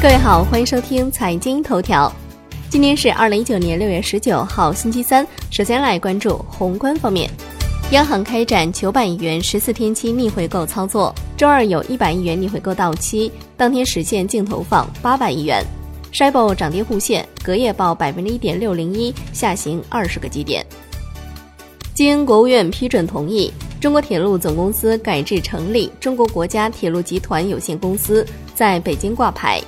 各位好，欢迎收听财经头条。今天是二零一九年六月十九号，星期三。首先来关注宏观方面，央行开展九百亿元十四天期逆回购操作，周二有一百亿元逆回购到期，当天实现净投放八百亿元。s h i b o 涨跌互现，隔夜报百分之一点六零一，下行二十个基点。经国务院批准同意，中国铁路总公司改制成立中国国家铁路集团有限公司，在北京挂牌。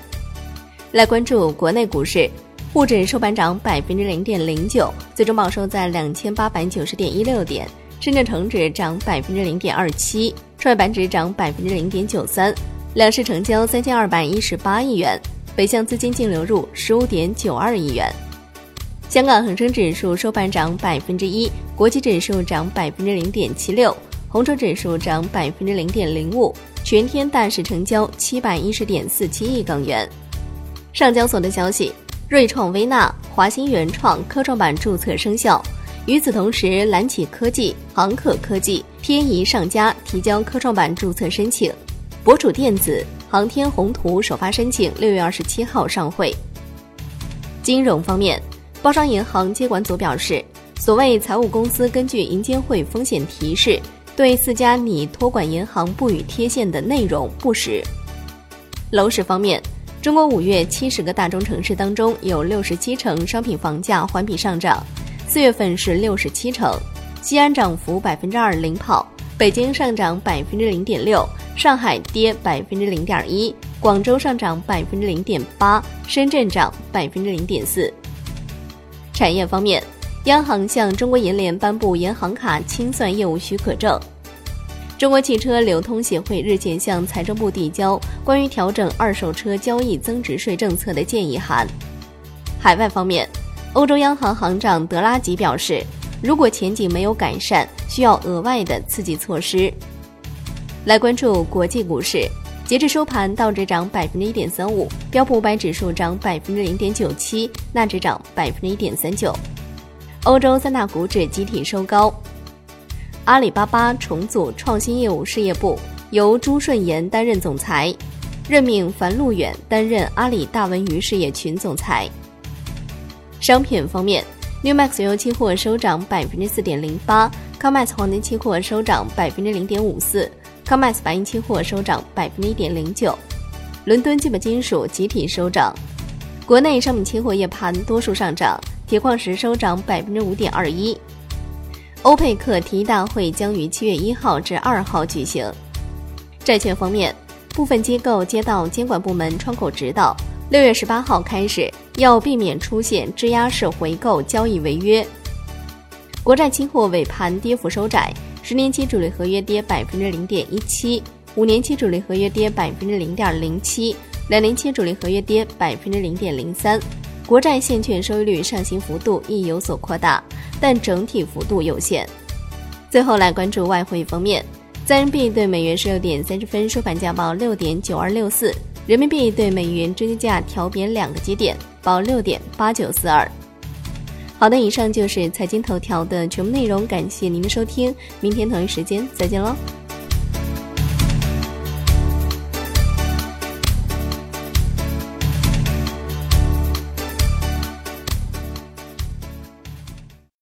来关注国内股市，沪指收盘涨百分之零点零九，最终报收在两千八百九十点一六点；深圳成指涨百分之零点二七，创业板指涨百分之零点九三。两市成交三千二百一十八亿元，北向资金净流入十五点九二亿元。香港恒生指数收盘涨百分之一，国际指数涨百分之零点七六，红筹指数涨百分之零点零五，全天大市成交七百一十点四七亿港元。上交所的消息，瑞创微纳、华兴原创科创板注册生效。与此同时，蓝启科技、航可科技、天仪上佳提交科创板注册申请。博楚电子、航天宏图首发申请，六月二十七号上会。金融方面，包商银行接管组表示，所谓财务公司根据银监会风险提示，对四家拟托管银行不予贴现的内容不实。楼市方面。中国五月七十个大中城市当中，有六十七成商品房价环比上涨，四月份是六十七成。西安涨幅百分之二领跑，北京上涨百分之零点六，上海跌百分之零点一，广州上涨百分之零点八，深圳涨百分之零点四。产业方面，央行向中国银联颁布银行卡清算业务许可证。中国汽车流通协会日前向财政部递交关于调整二手车交易增值税政策的建议函。海外方面，欧洲央行行长德拉吉表示，如果前景没有改善，需要额外的刺激措施。来关注国际股市，截至收盘，道指涨百分之一点三五，标普五百指数涨百分之零点九七，纳指涨百分之一点三九。欧洲三大股指集体收高。阿里巴巴重组创新业务事业部，由朱顺炎担任总裁，任命樊路远担任阿里大文娱事业群总裁。商品方面，New Max 油期货收涨百分之四点零八，COMEX 黄金期货收涨百分之零点五四，COMEX 白银期货收涨百分之一点零九。伦敦基本金属集体收涨，国内商品期货夜盘多数上涨，铁矿石收涨百分之五点二一。欧佩克提议大会将于七月一号至二号举行。债券方面，部分机构接到监管部门窗口指导，六月十八号开始要避免出现质押式回购交易违约。国债期货尾盘跌幅收窄，十年期主力合约跌百分之零点一七，五年期主力合约跌百分之零点零七，两年期主力合约跌百分之零点零三。国债现券收益率上行幅度亦有所扩大，但整体幅度有限。最后来关注外汇方面，在人民币对美元十六点三十分收盘价报六点九二六四，人民币对美元中间价调贬两个基点，报六点八九四二。好的，以上就是财经头条的全部内容，感谢您的收听，明天同一时间再见喽。